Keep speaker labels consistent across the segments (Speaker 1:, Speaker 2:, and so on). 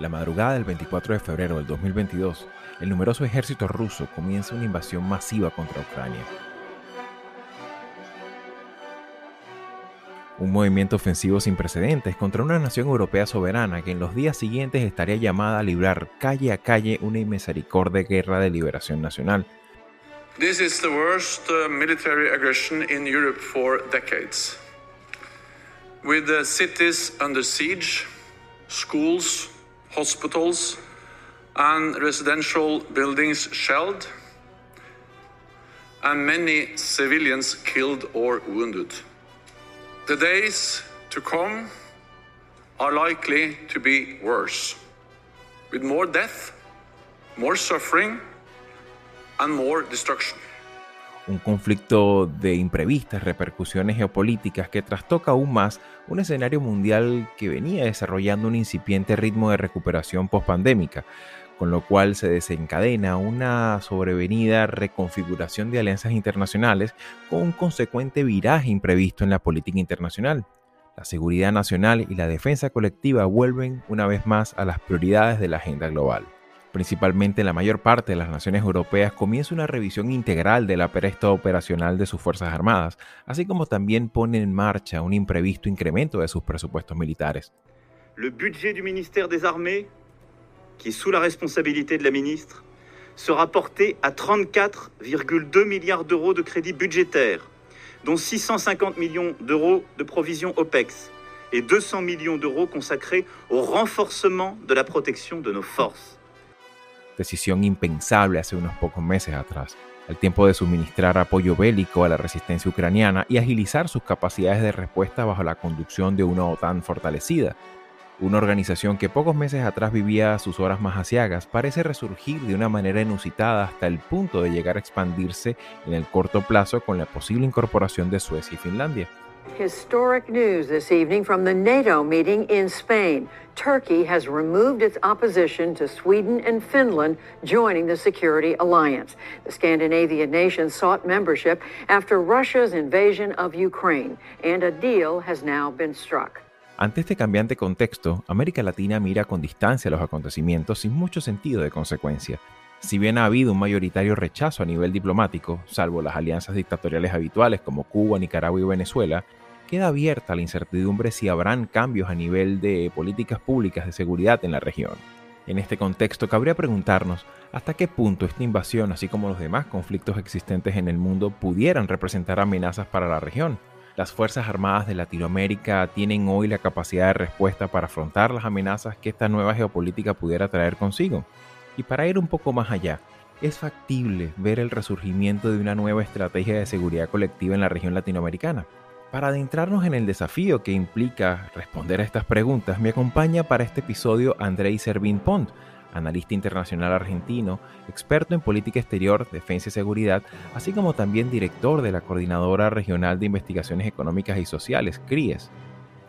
Speaker 1: La madrugada del 24 de febrero del 2022, el numeroso ejército ruso comienza una invasión masiva contra Ucrania. Un movimiento ofensivo sin precedentes contra una nación europea soberana que en los días siguientes estaría llamada a librar calle a calle una inmisericordia guerra de liberación nacional.
Speaker 2: This is the worst uh, military aggression in Europe for decades. With the cities under siege, schools, hospitals, and residential buildings shelled, and many civilians killed or wounded. The days to come are likely to be worse, with more death, more suffering, and more destruction.
Speaker 1: Un conflicto de imprevistas repercusiones geopolíticas que trastoca aún más un escenario mundial que venía desarrollando un incipiente ritmo de recuperación pospandémica, con lo cual se desencadena una sobrevenida reconfiguración de alianzas internacionales con un consecuente viraje imprevisto en la política internacional. La seguridad nacional y la defensa colectiva vuelven una vez más a las prioridades de la agenda global principalmente en la mayor parte de las naciones europeas, comienza una revisión integral de la presta operacional de sus Fuerzas Armadas, así como también pone en marcha un imprevisto incremento de sus presupuestos militares.
Speaker 3: Le budget du ministère des Armées, qui est sous la responsabilité de la ministre, sera porté à 34,2 milliards d'euros de crédits budgétaires, dont 650 millions d'euros de provisions OPEX et 200 millions d'euros consacrés au renforcement de la protection de nos forces
Speaker 1: decisión impensable hace unos pocos meses atrás, al tiempo de suministrar apoyo bélico a la resistencia ucraniana y agilizar sus capacidades de respuesta bajo la conducción de una OTAN fortalecida. Una organización que pocos meses atrás vivía sus horas más asiagas parece resurgir de una manera inusitada hasta el punto de llegar a expandirse en el corto plazo con la posible incorporación de Suecia y Finlandia.
Speaker 4: Historic news this evening from the NATO meeting in Spain. Turkey has removed its opposition to Sweden and Finland joining the security alliance. The Scandinavian nations sought membership after Russia's invasion of Ukraine, and a deal has now been struck.
Speaker 1: Ante este cambiante contexto, América Latina mira con distancia los acontecimientos sin mucho sentido de consecuencia. Si bien ha habido un mayoritario rechazo a nivel diplomático, salvo las alianzas dictatoriales habituales como Cuba, Nicaragua y Venezuela, queda abierta la incertidumbre si habrán cambios a nivel de políticas públicas de seguridad en la región. En este contexto, cabría preguntarnos hasta qué punto esta invasión, así como los demás conflictos existentes en el mundo, pudieran representar amenazas para la región. Las Fuerzas Armadas de Latinoamérica tienen hoy la capacidad de respuesta para afrontar las amenazas que esta nueva geopolítica pudiera traer consigo. Y para ir un poco más allá, es factible ver el resurgimiento de una nueva estrategia de seguridad colectiva en la región latinoamericana. Para adentrarnos en el desafío que implica responder a estas preguntas, me acompaña para este episodio Andrei Servín Pont, analista internacional argentino, experto en política exterior, defensa y seguridad, así como también director de la Coordinadora Regional de Investigaciones Económicas y Sociales, CRIES.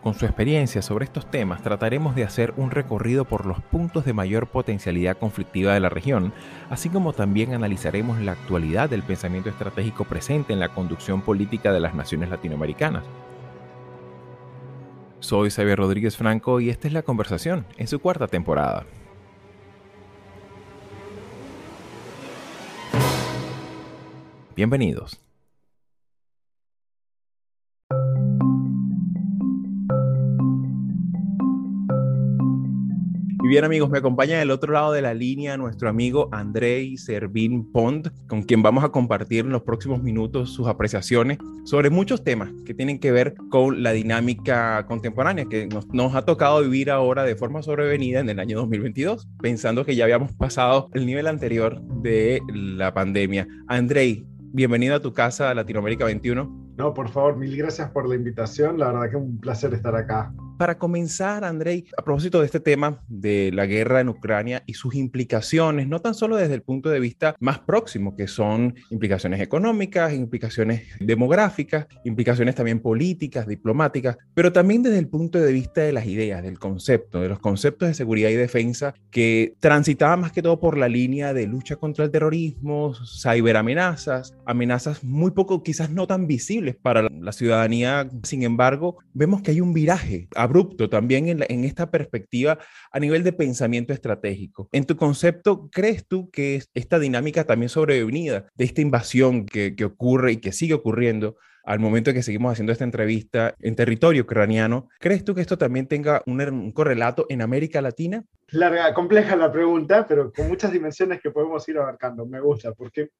Speaker 1: Con su experiencia sobre estos temas trataremos de hacer un recorrido por los puntos de mayor potencialidad conflictiva de la región, así como también analizaremos la actualidad del pensamiento estratégico presente en la conducción política de las naciones latinoamericanas. Soy Xavier Rodríguez Franco y esta es la conversación en su cuarta temporada. Bienvenidos. Bien amigos, me acompaña del otro lado de la línea nuestro amigo Andrei Servín Pont, con quien vamos a compartir en los próximos minutos sus apreciaciones sobre muchos temas que tienen que ver con la dinámica contemporánea que nos, nos ha tocado vivir ahora de forma sobrevenida en el año 2022, pensando que ya habíamos pasado el nivel anterior de la pandemia. Andrei, bienvenido a tu casa Latinoamérica 21.
Speaker 5: No, por favor, mil gracias por la invitación. La verdad que es un placer estar acá
Speaker 1: para comenzar, Andrei, a propósito de este tema de la guerra en Ucrania y sus implicaciones, no tan solo desde el punto de vista más próximo, que son implicaciones económicas, implicaciones demográficas, implicaciones también políticas, diplomáticas, pero también desde el punto de vista de las ideas, del concepto, de los conceptos de seguridad y defensa que transitaban más que todo por la línea de lucha contra el terrorismo, ciberamenazas, amenazas muy poco, quizás no tan visibles para la ciudadanía. Sin embargo, vemos que hay un viraje
Speaker 6: abrupto también en, esta perspectiva a nivel de pensamiento estratégico. En tu concepto, ¿crees tú que esta dinámica también sobrevenida de esta invasión que, que ocurre y que sigue ocurriendo al momento que seguimos haciendo esta entrevista en territorio ucraniano, ¿crees tú que esto también tenga un, correlato en América Latina?
Speaker 5: Larga, compleja la pregunta, pero con muchas dimensiones que podemos ir abarcando. Me gusta, porque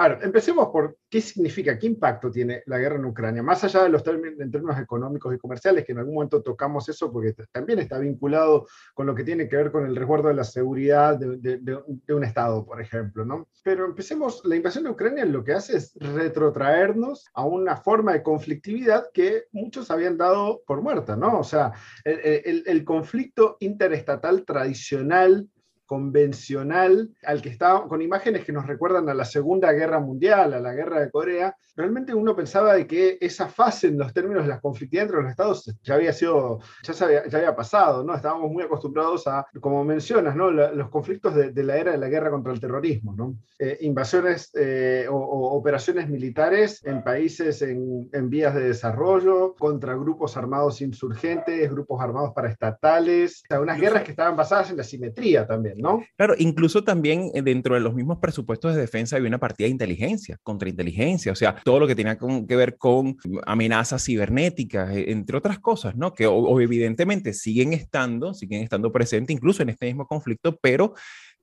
Speaker 5: Ahora, empecemos por qué significa, qué impacto tiene la guerra en Ucrania, más allá de los términos, económicos y comerciales, que en algún momento tocamos eso porque también está vinculado con lo que tiene que ver con el resguardo de la seguridad de, un Estado, por ejemplo. ¿no? Pero empecemos, la invasión de Ucrania lo que hace es retrotraernos a una forma de conflictividad que muchos habían dado por muerta, ¿no? O sea, el conflicto interestatal tradicional convencional al que estaba con imágenes que nos recuerdan a la Segunda Guerra Mundial, a la Guerra de Corea, realmente uno pensaba de que esa fase en los términos de las conflictividades entre los estados ya había sido, ya, había, ya había pasado, ¿no? Estábamos muy acostumbrados a, como mencionas, ¿no? los conflictos de, la era de la guerra contra el terrorismo, ¿no? Eh, invasiones eh, o, operaciones militares en países en, en, vías de desarrollo, contra grupos armados insurgentes, grupos armados paraestatales, o sea, unas guerras que estaban basadas en la simetría también.
Speaker 6: Claro, incluso también eh, dentro de los mismos presupuestos de defensa había una partida de inteligencia, contrainteligencia, o sea, todo lo que tenía que ver con amenazas cibernéticas, e, entre otras cosas, ¿no? Que evidentemente siguen estando, siguen estando presentes incluso en este mismo conflicto, pero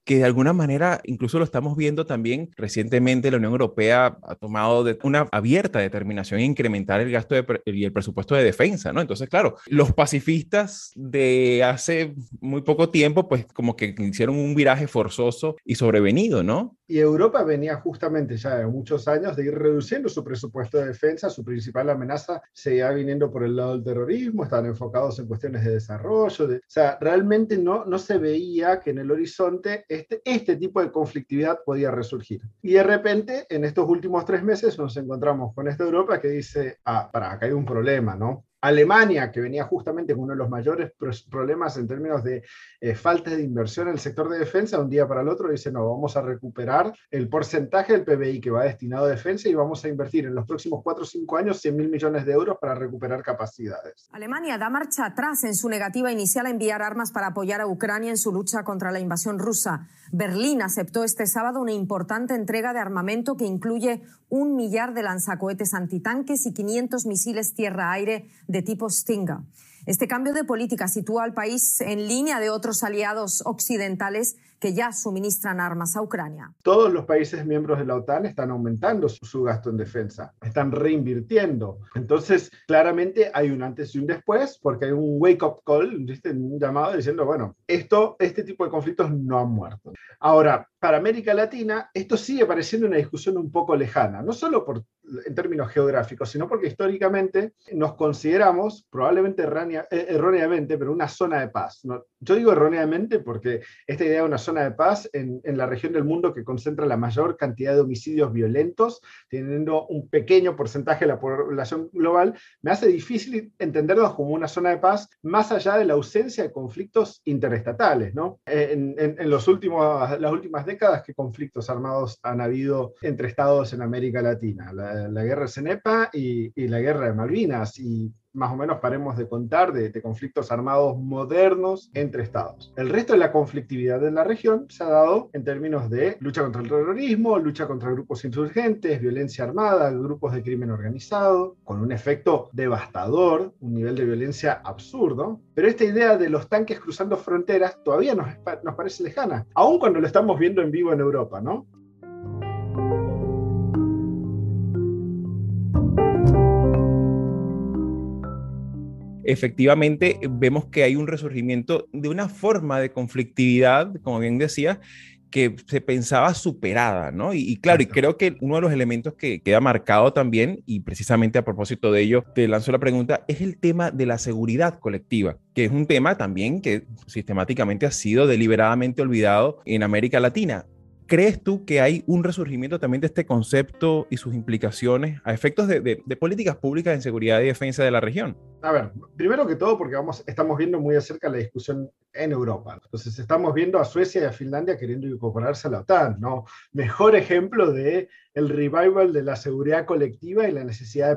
Speaker 6: que de alguna manera incluso lo estamos viendo también recientemente la Unión Europea ha tomado de una abierta determinación en incrementar el gasto y el presupuesto de defensa, ¿no? Entonces, claro, los pacifistas de hace muy poco tiempo, pues como que hicieron un viraje forzoso y sobrevenido, ¿no?
Speaker 5: Y Europa venía justamente ya de muchos años de ir reduciendo su presupuesto de defensa, su principal amenaza seguía viniendo por el lado del terrorismo, estaban enfocados en cuestiones de desarrollo, o sea, realmente no, no se veía que en el horizonte este, este tipo de conflictividad podía resurgir. Y de repente, en estos últimos tres meses nos encontramos con esta Europa que dice, ah, para, acá hay un problema, ¿no? Alemania, que venía justamente con uno de los mayores problemas en términos de eh, falta de inversión en el sector de defensa, un día para el otro dice, no, vamos a recuperar el porcentaje del PBI que va destinado a defensa y vamos a invertir en los próximos 4 o 5 años 100 mil millones de euros para recuperar capacidades.
Speaker 7: Alemania da marcha atrás en su negativa inicial a enviar armas para apoyar a Ucrania en su lucha contra la invasión rusa. Berlín aceptó este sábado una importante entrega de armamento que incluye un millar de lanzacohetes antitanques y 500 misiles tierra-aire tipo Stinger. Este cambio de política sitúa al país en línea de otros aliados occidentales que ya suministran armas a Ucrania.
Speaker 5: Todos los países miembros de la OTAN están aumentando su, gasto en defensa, están reinvirtiendo. Entonces, claramente hay un antes y un después, porque hay un wake-up call, un llamado diciendo, bueno, esto, este tipo de conflictos no han muerto. Ahora, para América Latina, esto sigue pareciendo una discusión un poco lejana, no solo por, en términos geográficos, sino porque históricamente nos consideramos, probablemente eh, erróneamente, pero una zona de paz. Yo digo erróneamente porque esta idea de una zona de paz en, en, la región del mundo que concentra la mayor cantidad de homicidios violentos, teniendo un pequeño porcentaje de la población global, me hace difícil entenderlos como una zona de paz más allá de la ausencia de conflictos interestatales. ¿no? En, en, en los últimos, las últimas décadas qué conflictos armados han habido entre estados en América Latina. La, guerra de Cenepa y, la guerra de Malvinas. Y más o menos paremos de contar de, conflictos armados modernos entre estados. El resto de la conflictividad de la región se ha dado en términos de lucha contra el terrorismo, lucha contra grupos insurgentes, violencia armada, grupos de crimen organizado, con un efecto devastador, un nivel de violencia absurdo. Pero esta idea de los tanques cruzando fronteras todavía nos, nos parece lejana, aun cuando lo estamos viendo en vivo en Europa, ¿no?
Speaker 6: Efectivamente vemos que hay un resurgimiento de una forma de conflictividad, como bien decía, que se pensaba superada, ¿no? Y, claro, y creo que uno de los elementos que queda marcado también, y precisamente a propósito de ello, te lanzo la pregunta, es el tema de la seguridad colectiva, que es un tema también que sistemáticamente ha sido deliberadamente olvidado en América Latina ¿crees tú que hay un resurgimiento también de este concepto y sus implicaciones a efectos de, de políticas públicas en seguridad y defensa de la región?
Speaker 5: A ver, primero que todo porque vamos, estamos viendo muy de cerca la discusión en Europa. Entonces estamos viendo a Suecia y a Finlandia queriendo incorporarse a la OTAN, ¿no? Mejor ejemplo de el revival de la seguridad colectiva y la necesidad de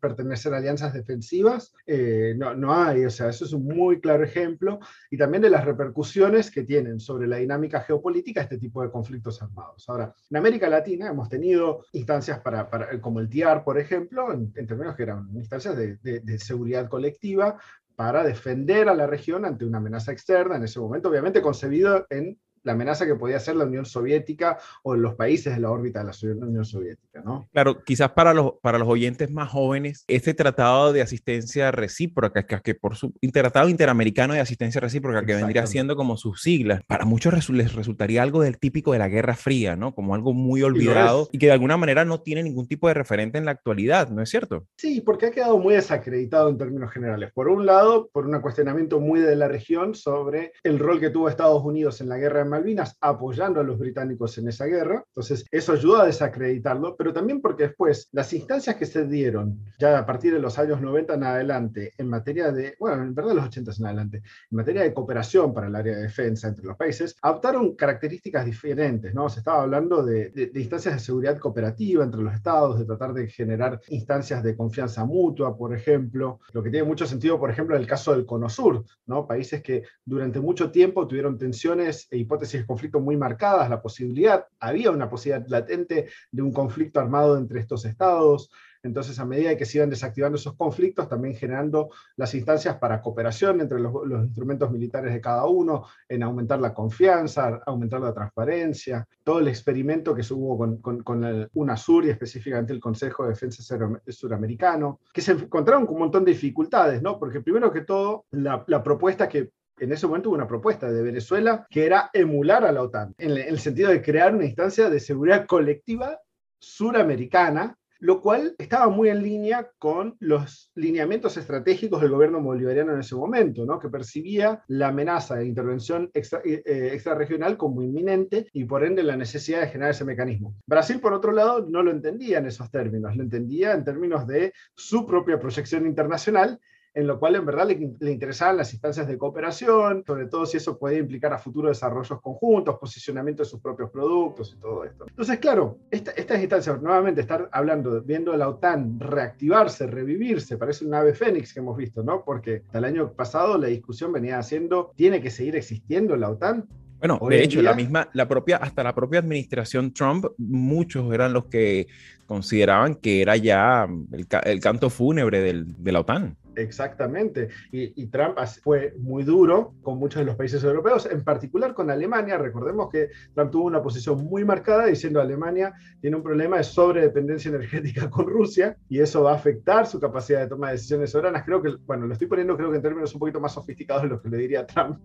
Speaker 5: pertenecer, a alianzas defensivas, eh, no, no hay, o sea, eso es un muy claro ejemplo, y también de las repercusiones que tienen sobre la dinámica geopolítica este tipo de conflictos armados. Ahora, en América Latina hemos tenido instancias para, como el TIAR, por ejemplo, en, términos que eran instancias de, de seguridad colectiva, para defender a la región ante una amenaza externa, en ese momento obviamente concebido en la amenaza que podía ser la Unión Soviética o los países de la órbita de la Unión Soviética, ¿no?
Speaker 6: Claro, quizás para los, para los oyentes más jóvenes, este tratado de asistencia recíproca, que, que por su tratado interamericano de asistencia recíproca, que vendría siendo como sus siglas, para muchos les resultaría algo del típico de la Guerra Fría, ¿no? Como algo muy olvidado y, y que de alguna manera no tiene ningún tipo de referente en la actualidad, ¿no es cierto?
Speaker 5: Sí, porque ha quedado muy desacreditado en términos generales. Por un lado, por un cuestionamiento muy de la región sobre el rol que tuvo Estados Unidos en la guerra de Malvinas apoyando a los británicos en esa guerra. Entonces, eso ayuda a desacreditarlo, pero también porque después las instancias que se dieron ya a partir de los años 90 en adelante en materia de, bueno, en verdad los 80 en adelante, en materia de cooperación para el área de defensa entre los países, adoptaron características diferentes, ¿no? Se estaba hablando de, de instancias de seguridad cooperativa entre los estados, de tratar de generar instancias de confianza mutua, por ejemplo, lo que tiene mucho sentido, por ejemplo, en el caso del Cono Sur, ¿no? Países que durante mucho tiempo tuvieron tensiones e hipótesis de conflicto muy marcadas, la posibilidad, había una posibilidad latente de un conflicto armado entre estos estados. Entonces, a medida que se iban desactivando esos conflictos, también generando las instancias para cooperación entre los, instrumentos militares de cada uno, en aumentar la confianza, aumentar la transparencia, todo el experimento que se hubo con, con, con el UNASUR y específicamente el Consejo de Defensa Suramericano, que se encontraron con un montón de dificultades, ¿no? Porque primero que todo, la, la propuesta que en ese momento hubo una propuesta de Venezuela que era emular a la OTAN, en el sentido de crear una instancia de seguridad colectiva suramericana, lo cual estaba muy en línea con los lineamientos estratégicos del gobierno bolivariano en ese momento, ¿no? que percibía la amenaza de intervención extra, eh, eh, extrarregional como inminente y por ende la necesidad de generar ese mecanismo. Brasil, por otro lado, no lo entendía en esos términos, lo entendía en términos de su propia proyección internacional en lo cual en verdad le, interesaban las instancias de cooperación, sobre todo si eso puede implicar a futuros desarrollos conjuntos, posicionamiento de sus propios productos y todo esto. Entonces, claro, estas instancias, nuevamente, estar hablando, viendo a la OTAN reactivarse, revivirse, parece un ave fénix que hemos visto, ¿no? Porque hasta el año pasado la discusión venía haciendo, ¿tiene que seguir existiendo la OTAN?
Speaker 6: Bueno, de hecho, la misma, la propia, hasta la propia administración Trump, muchos eran los que consideraban que era ya el, el canto fúnebre del, de la OTAN.
Speaker 5: Exactamente. Y, Trump fue muy duro con muchos de los países europeos, en particular con Alemania. Recordemos que Trump tuvo una posición muy marcada diciendo Alemania tiene un problema de sobredependencia energética con Rusia y eso va a afectar su capacidad de toma de decisiones soberanas. Creo que, bueno, lo estoy poniendo creo que en términos un poquito más sofisticados de lo que le diría Trump,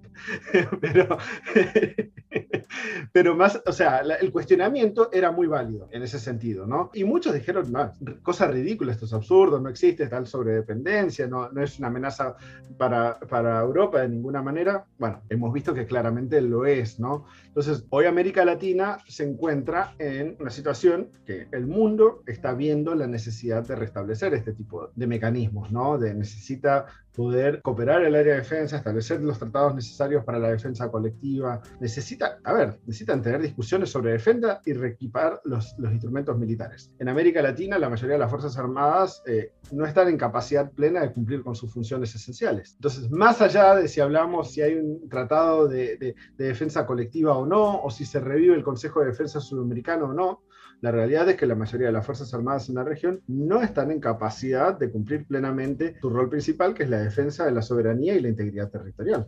Speaker 5: pero, pero más, o sea, el cuestionamiento era muy válido en ese sentido, ¿no? Y muchos dijeron, no, cosa ridícula, esto es absurdo, no existe tal sobredependencia, no es una amenaza para, para, Europa de ninguna manera. Bueno, hemos visto que claramente lo es, ¿no? Entonces, hoy América Latina se encuentra en una situación que el mundo está viendo la necesidad de restablecer este tipo de mecanismos, ¿no? De necesita poder cooperar el área de defensa, establecer los tratados necesarios para la defensa colectiva. Necesita, a ver, necesitan tener discusiones sobre defensa y reequipar los, los instrumentos militares. En América Latina, la mayoría de las Fuerzas Armadas eh, no están en capacidad plena de cumplir con sus funciones esenciales. Entonces, más allá de si hablamos si hay un tratado de, de, de defensa colectiva o no, o si se revive el Consejo de Defensa Sudamericano o no, la realidad es que la mayoría de las Fuerzas Armadas en la región no están en capacidad de cumplir plenamente su rol principal, que es la defensa de la soberanía y la integridad territorial.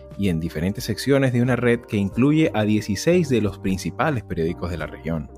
Speaker 6: y en diferentes secciones de una red que incluye a 16 de los principales periódicos de la región.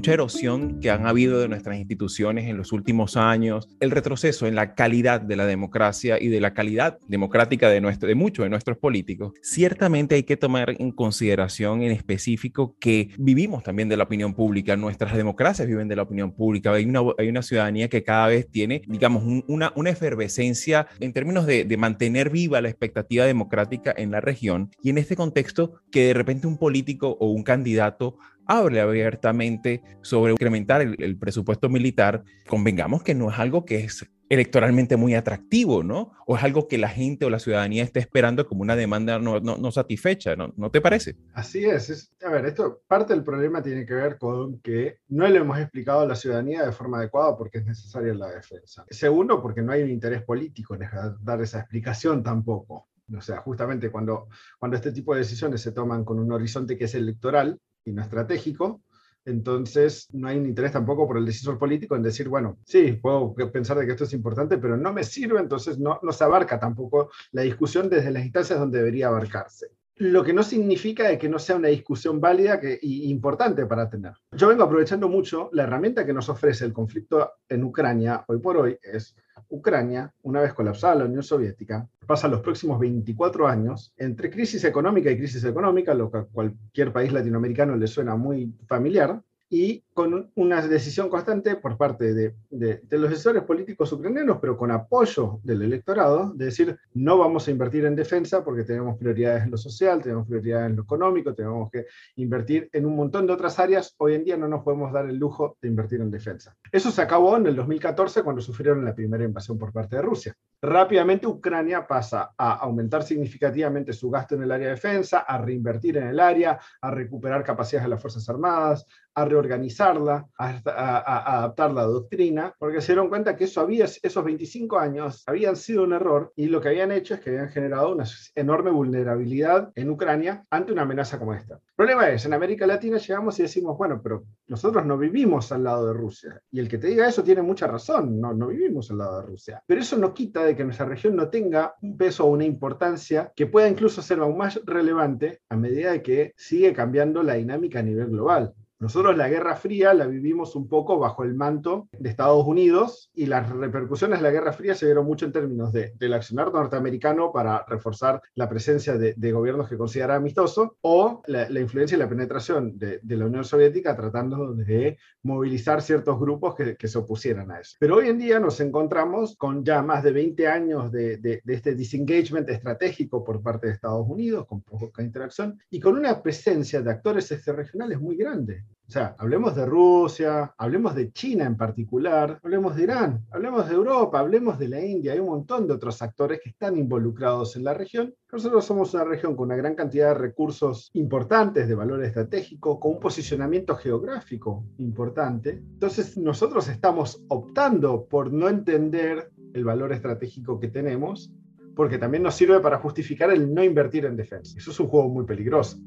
Speaker 6: Mucha erosión que han habido de nuestras instituciones en los últimos años, el retroceso en la calidad de la democracia y de la calidad democrática de, nuestro, de muchos de nuestros políticos, ciertamente hay que tomar en consideración en específico que vivimos también de la opinión pública, nuestras democracias viven de la opinión pública, hay una, hay una ciudadanía que cada vez tiene, digamos, una, una efervescencia en términos de, de mantener viva la expectativa democrática en la región y en este contexto que de repente un político o un candidato hable abiertamente sobre incrementar el, presupuesto militar, convengamos que no es algo que es electoralmente muy atractivo, ¿no? O es algo que la gente o la ciudadanía está esperando como una demanda no, no, satisfecha, ¿no? ¿no? te parece?
Speaker 5: Así es, A ver, esto, parte del problema tiene que ver con que no le hemos explicado a la ciudadanía de forma adecuada porque es necesaria la defensa. Segundo, porque no hay un interés político en dar esa explicación tampoco. O sea, justamente cuando, cuando este tipo de decisiones se toman con un horizonte que es electoral, y no estratégico, entonces no hay un interés tampoco por el decisor político en decir, bueno, sí, puedo pensar de que esto es importante, pero no me sirve, entonces no, no se abarca tampoco la discusión desde las instancias donde debería abarcarse. Lo que no significa que no sea una discusión válida que, y importante para tener. Yo vengo aprovechando mucho la herramienta que nos ofrece el conflicto en Ucrania hoy por hoy, es Ucrania, una vez colapsada la Unión Soviética, pasa los próximos 24 años entre crisis económica y crisis económica, lo que a cualquier país latinoamericano le suena muy familiar, y con una decisión constante por parte de, los decisores políticos ucranianos, pero con apoyo del electorado, de decir, no vamos a invertir en defensa porque tenemos prioridades en lo social, tenemos prioridades en lo económico, tenemos que invertir en un montón de otras áreas, hoy en día no nos podemos dar el lujo de invertir en defensa. Eso se acabó en el 2014 cuando sufrieron la primera invasión por parte de Rusia. Rápidamente Ucrania pasa a aumentar significativamente su gasto en el área de defensa, a reinvertir en el área, a recuperar capacidades de las Fuerzas Armadas, a reorganizarla, a, adaptar la doctrina, porque se dieron cuenta que eso había, esos 25 años habían sido un error y lo que habían hecho es que habían generado una enorme vulnerabilidad en Ucrania ante una amenaza como esta. El problema es, en América Latina llegamos y decimos, bueno, pero nosotros no vivimos al lado de Rusia. Y el que te diga eso tiene mucha razón, no, no vivimos al lado de Rusia. Pero eso no quita de que nuestra región no tenga un peso o una importancia que pueda incluso ser aún más relevante a medida de que sigue cambiando la dinámica a nivel global. Nosotros la Guerra Fría la vivimos un poco bajo el manto de Estados Unidos y las repercusiones de la Guerra Fría se dieron mucho en términos de, del accionar norteamericano para reforzar la presencia de, gobiernos que considera amistoso o la, influencia y la penetración de, la Unión Soviética tratando de movilizar ciertos grupos que, que, se opusieran a eso. Pero hoy en día nos encontramos con ya más de 20 años de, este disengagement estratégico por parte de Estados Unidos, con poca interacción y con una presencia de actores extrarregionales muy grande. O sea, hablemos de Rusia, hablemos de China en particular, hablemos de Irán, hablemos de Europa, hablemos de la India, hay un montón de otros actores que están involucrados en la región. Nosotros somos una región con una gran cantidad de recursos importantes, de valor estratégico, con un posicionamiento geográfico importante. Entonces, nosotros estamos optando por no entender el valor estratégico que tenemos, porque también nos sirve para justificar el no invertir en defensa. Eso es un juego muy peligroso.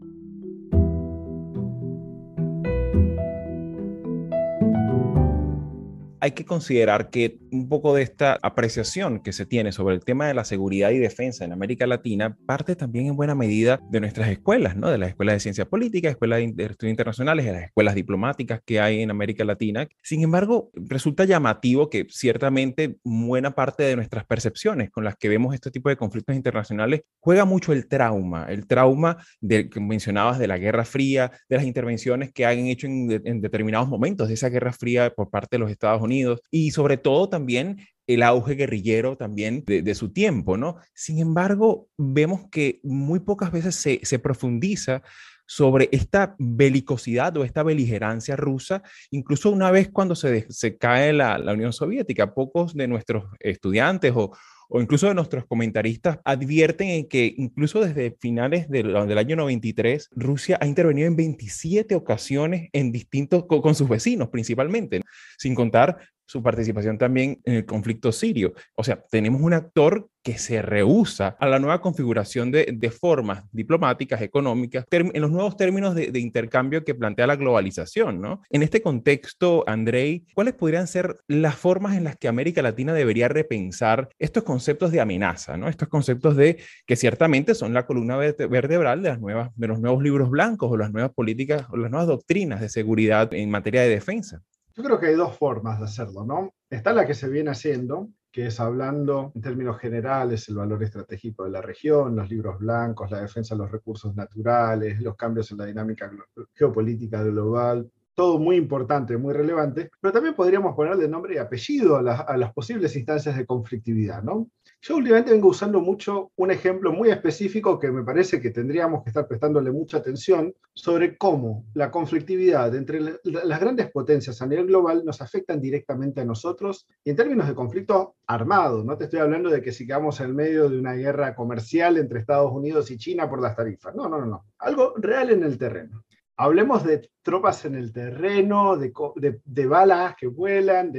Speaker 6: Hay que considerar que un poco de esta apreciación que se tiene sobre el tema de la seguridad y defensa en América Latina parte también en buena medida de nuestras escuelas, ¿no? De las escuelas de ciencia política, escuelas de estudios internacionales, de las escuelas diplomáticas que hay en América Latina. Sin embargo, resulta llamativo que ciertamente buena parte de nuestras percepciones con las que vemos este tipo de conflictos internacionales juega mucho el trauma, el trauma del que mencionabas de la Guerra Fría, de las intervenciones que han hecho en, en determinados momentos de esa Guerra Fría por parte de los Estados Unidos y sobre todo también el auge guerrillero también de, su tiempo, ¿no? Sin embargo, vemos que muy pocas veces se, profundiza sobre esta belicosidad o esta beligerancia rusa, incluso una vez cuando se, se cae la, la Unión Soviética. Pocos de nuestros estudiantes o, o incluso de nuestros comentaristas advierten que incluso desde finales del, año 93, Rusia ha intervenido en 27 ocasiones en distintos, con, sus vecinos principalmente, sin contar su participación también en el conflicto sirio. O sea, tenemos un actor que se rehúsa a la nueva configuración de, formas diplomáticas, económicas, en los nuevos términos de, intercambio que plantea la globalización, ¿no? En este contexto, Andrei, ¿cuáles podrían ser las formas en las que América Latina debería repensar estos conceptos de amenaza, ¿no? Estos conceptos de que ciertamente son la columna vertebral de, los nuevos libros blancos o las nuevas políticas o las nuevas doctrinas de seguridad en materia de defensa.
Speaker 5: Yo creo que hay dos formas de hacerlo, ¿no? Está la que se viene haciendo, que es hablando en términos generales el valor estratégico de la región, los libros blancos, la defensa de los recursos naturales, los cambios en la dinámica geopolítica global, todo muy importante, muy relevante, pero también podríamos ponerle nombre y apellido a, a las posibles instancias de conflictividad, ¿no? Yo últimamente vengo usando mucho un ejemplo muy específico que me parece que tendríamos que estar prestándole mucha atención sobre cómo la conflictividad entre las grandes potencias a nivel global nos afectan directamente a nosotros y en términos de conflicto armado. No te estoy hablando de que si quedamos en medio de una guerra comercial entre Estados Unidos y China por las tarifas. No, no, no, no. Algo real en el terreno. Hablemos de tropas en el terreno, de, balas que vuelan.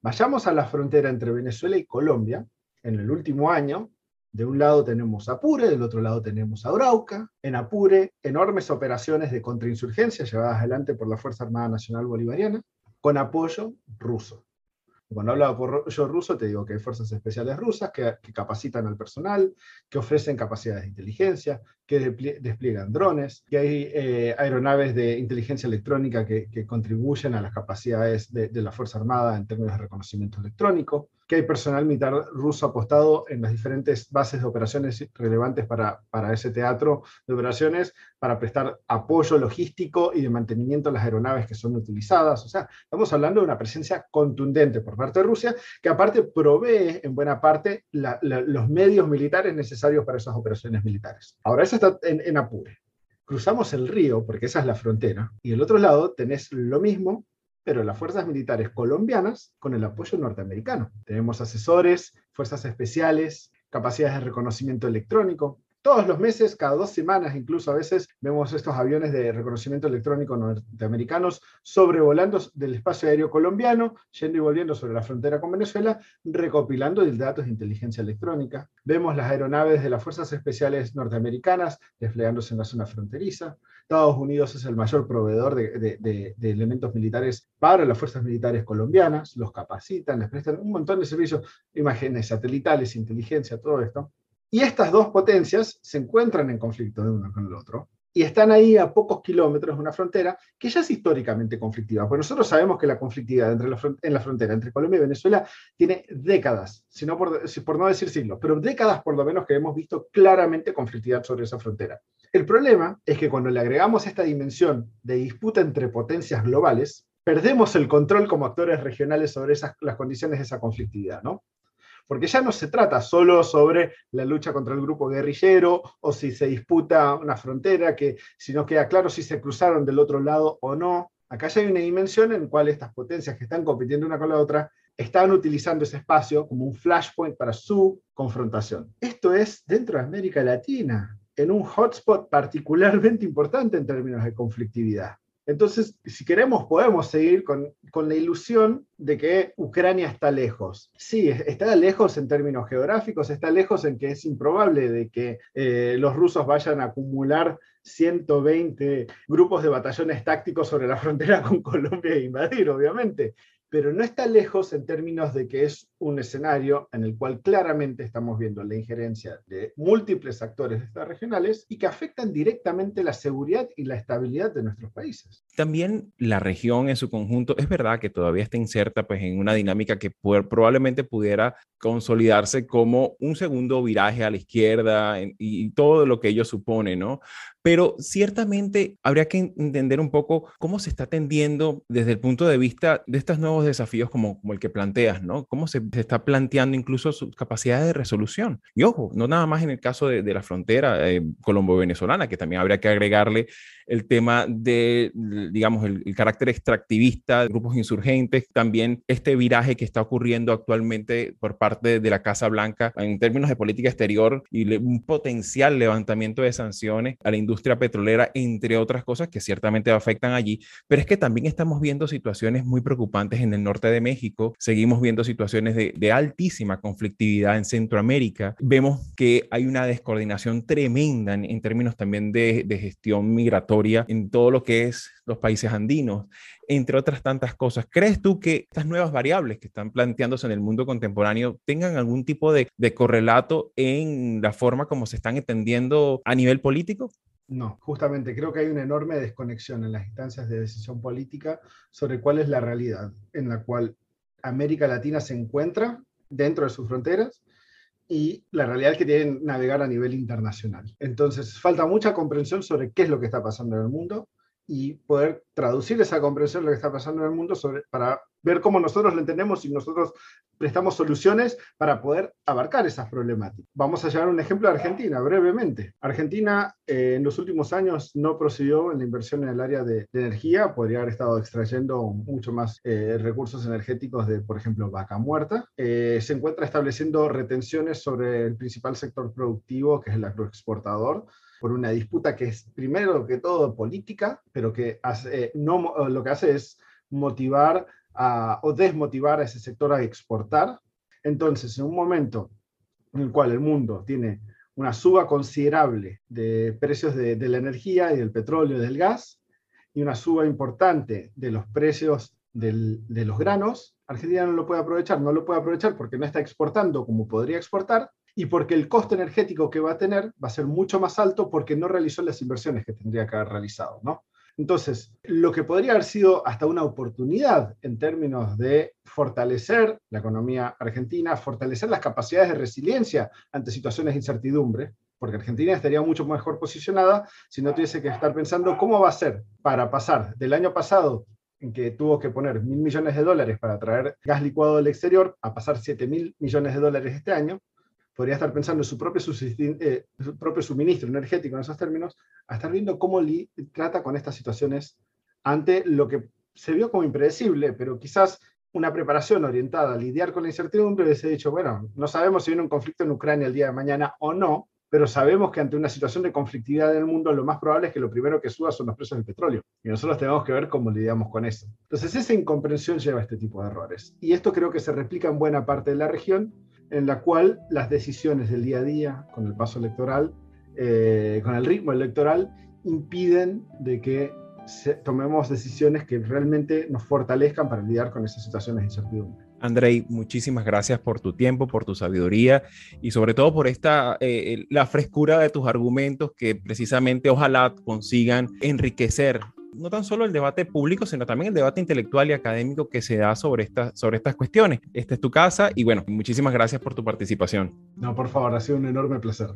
Speaker 5: Vayamos a la frontera entre Venezuela y Colombia en el último año, de un lado tenemos Apure, del otro lado tenemos Arauca. En Apure, enormes operaciones de contrainsurgencia llevadas adelante por la Fuerza Armada Nacional Bolivariana, con apoyo ruso. Cuando hablo de apoyo ruso, te digo que hay fuerzas especiales rusas que, capacitan al personal, que ofrecen capacidades de inteligencia, que despliegan drones, que hay eh, aeronaves de inteligencia electrónica que, contribuyen a las capacidades de, de la Fuerza Armada en términos de reconocimiento electrónico que hay personal militar ruso apostado en las diferentes bases de operaciones relevantes para, para ese teatro de operaciones, para prestar apoyo logístico y de mantenimiento a las aeronaves que son utilizadas. O sea, estamos hablando de una presencia contundente por parte de Rusia, que aparte provee en buena parte los medios militares necesarios para esas operaciones militares. Ahora, eso está en, en Apure. Cruzamos el río, porque esa es la frontera, y del otro lado tenés lo mismo pero las fuerzas militares colombianas con el apoyo norteamericano. Tenemos asesores, fuerzas especiales, capacidades de reconocimiento electrónico, todos los meses, cada dos semanas, incluso a veces, vemos estos aviones de reconocimiento electrónico norteamericanos sobrevolando del espacio aéreo colombiano, yendo y volviendo sobre la frontera con Venezuela, recopilando datos de inteligencia electrónica. Vemos las aeronaves de las Fuerzas Especiales norteamericanas desplegándose en la zona fronteriza. Estados Unidos es el mayor proveedor de, de elementos militares para las fuerzas militares colombianas, los capacitan, les prestan un montón de servicios, imágenes satelitales, inteligencia, todo esto. Y estas dos potencias se encuentran en conflicto de uno con el otro y están ahí a pocos kilómetros de una frontera que ya es históricamente conflictiva. Porque nosotros sabemos que la conflictividad entre en la frontera entre Colombia y Venezuela tiene décadas, si por, por no decir siglos, pero décadas por lo menos que hemos visto claramente conflictividad sobre esa frontera. El problema es que cuando le agregamos esta dimensión de disputa entre potencias globales, perdemos el control como actores regionales sobre esas, las condiciones de esa conflictividad, ¿no? Porque ya no se trata solo sobre la lucha contra el grupo guerrillero o si se disputa una frontera, que si no queda claro si se cruzaron del otro lado o no. Acá ya hay una dimensión en la cual estas potencias que están compitiendo una con la otra están utilizando ese espacio como un flashpoint para su confrontación. Esto es dentro de América Latina, en un hotspot particularmente importante en términos de conflictividad. Entonces, si queremos, podemos seguir con, la ilusión de que Ucrania está lejos. Sí, está lejos en términos geográficos, está lejos en que es improbable de que eh, los rusos vayan a acumular 120 grupos de batallones tácticos sobre la frontera con Colombia e invadir, obviamente pero no está lejos en términos de que es un escenario en el cual claramente estamos viendo la injerencia de múltiples actores regionales y que afectan directamente la seguridad y la estabilidad de nuestros países.
Speaker 6: También la región en su conjunto, es verdad que todavía está inserta pues, en una dinámica que probablemente pudiera consolidarse como un segundo viraje a la izquierda y, y todo lo que ello supone, ¿no? pero ciertamente habría que entender un poco cómo se está atendiendo desde el punto de vista de estos nuevos desafíos como, como el que planteas, ¿no? Cómo se se está planteando incluso su capacidad de resolución. Y ojo, no nada más en el caso de, la frontera eh, colombo-venezolana, que también habría que agregarle el tema de, digamos, el, carácter extractivista de grupos insurgentes, también este viraje que está ocurriendo actualmente por parte de la Casa Blanca en términos de política exterior y un potencial levantamiento de sanciones a la industria petrolera, entre otras cosas que ciertamente afectan allí. Pero es que también estamos viendo situaciones muy preocupantes en el norte de México, seguimos viendo situaciones de, de altísima conflictividad en Centroamérica, vemos que hay una descoordinación tremenda en, términos también de, gestión migratoria en todo lo que es los países andinos, entre otras tantas cosas. ¿Crees tú que estas nuevas variables que están planteándose en el mundo contemporáneo tengan algún tipo de correlato en la forma como se están entendiendo a nivel político?
Speaker 5: No, justamente creo que hay una enorme desconexión en las instancias de decisión política sobre cuál es la realidad en la cual América Latina se encuentra dentro de sus fronteras y la realidad que tienen navegar a nivel internacional. Entonces, falta mucha comprensión sobre qué es lo que está pasando en el mundo y poder traducir esa comprensión de lo que está pasando en el mundo sobre, para ver cómo nosotros lo entendemos y nosotros prestamos soluciones para poder abarcar esas problemáticas. Vamos a llevar un ejemplo de Argentina, brevemente. Argentina eh, en los últimos años no procedió en la inversión en el área de, energía, podría haber estado extrayendo mucho más eh, recursos energéticos de, por ejemplo, vaca muerta. Eh, se encuentra estableciendo retenciones sobre el principal sector productivo, que es el agroexportador por una disputa que es primero que todo política, pero que hace, no, lo que hace es motivar o desmotivar a ese sector a exportar. Entonces, en un momento en el cual el mundo tiene una suba considerable de precios de, la energía y del petróleo y del gas, y una suba importante de los precios de los granos, Argentina no lo puede aprovechar, no lo puede aprovechar porque no está exportando como podría exportar y porque el coste energético que va a tener va a ser mucho más alto porque no realizó las inversiones que tendría que haber realizado, ¿no? Entonces, lo que podría haber sido hasta una oportunidad en términos de fortalecer la economía argentina, fortalecer las capacidades de resiliencia ante situaciones de incertidumbre, porque Argentina estaría mucho mejor posicionada si no tuviese que estar pensando cómo va a ser para pasar del año pasado en que tuvo que poner mil millones de dólares para traer gas licuado del exterior a pasar siete mil millones de dólares este año, podría estar pensando en su propio, eh, su propio suministro energético en esos términos, a estar viendo cómo trata con estas situaciones ante lo que se vio como impredecible, pero quizás una preparación orientada a lidiar con la incertidumbre hubiese dicho, bueno, no sabemos si viene un conflicto en Ucrania el día de mañana o no, pero sabemos que ante una situación de conflictividad en el mundo, lo más probable es que lo primero que suba son los precios del petróleo. Y nosotros tenemos que ver cómo lidiamos con eso. Entonces, esa incomprensión lleva a este tipo de errores. Y esto creo que se replica en buena parte de la región en la cual las decisiones del día a día, con el paso electoral, eh, con el ritmo electoral, impiden de que tomemos decisiones que realmente nos fortalezcan para lidiar con esas situaciones de incertidumbre.
Speaker 6: Andrei, muchísimas gracias por tu tiempo, por tu sabiduría y sobre todo por esta, eh, la frescura de tus argumentos que precisamente ojalá consigan enriquecer no tan solo el debate público, sino también el debate intelectual y académico que se da sobre, esta, sobre estas cuestiones. Esta es tu casa y bueno, muchísimas gracias por tu participación.
Speaker 5: No, por favor, ha sido un enorme placer.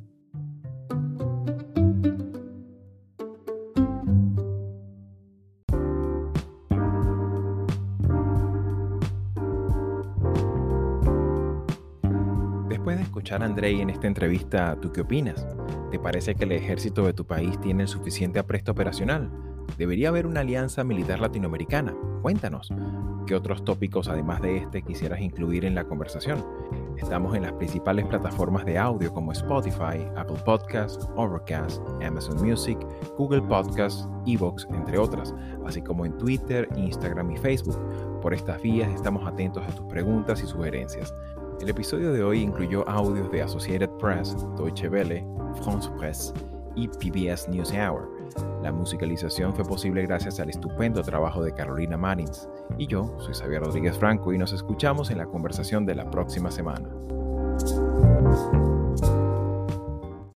Speaker 6: Después de escuchar a Andrei en esta entrevista, ¿tú qué opinas? ¿Te parece que el ejército de tu país tiene el suficiente apresto operacional? Debería haber una alianza militar latinoamericana. Cuéntanos, ¿qué otros tópicos además de este quisieras incluir en la conversación? Estamos en las principales plataformas de audio como Spotify, Apple Podcasts, Overcast, Amazon Music, Google Podcasts, Evox, entre otras, así como en Twitter, Instagram y Facebook. Por estas vías estamos atentos a tus preguntas y sugerencias. El episodio de hoy incluyó audios de Associated Press, Deutsche Welle, France Press y PBS NewsHour. La musicalización fue posible gracias al estupendo trabajo de Carolina Manins. Y yo soy Xavier Rodríguez Franco y nos escuchamos en la conversación de la próxima semana.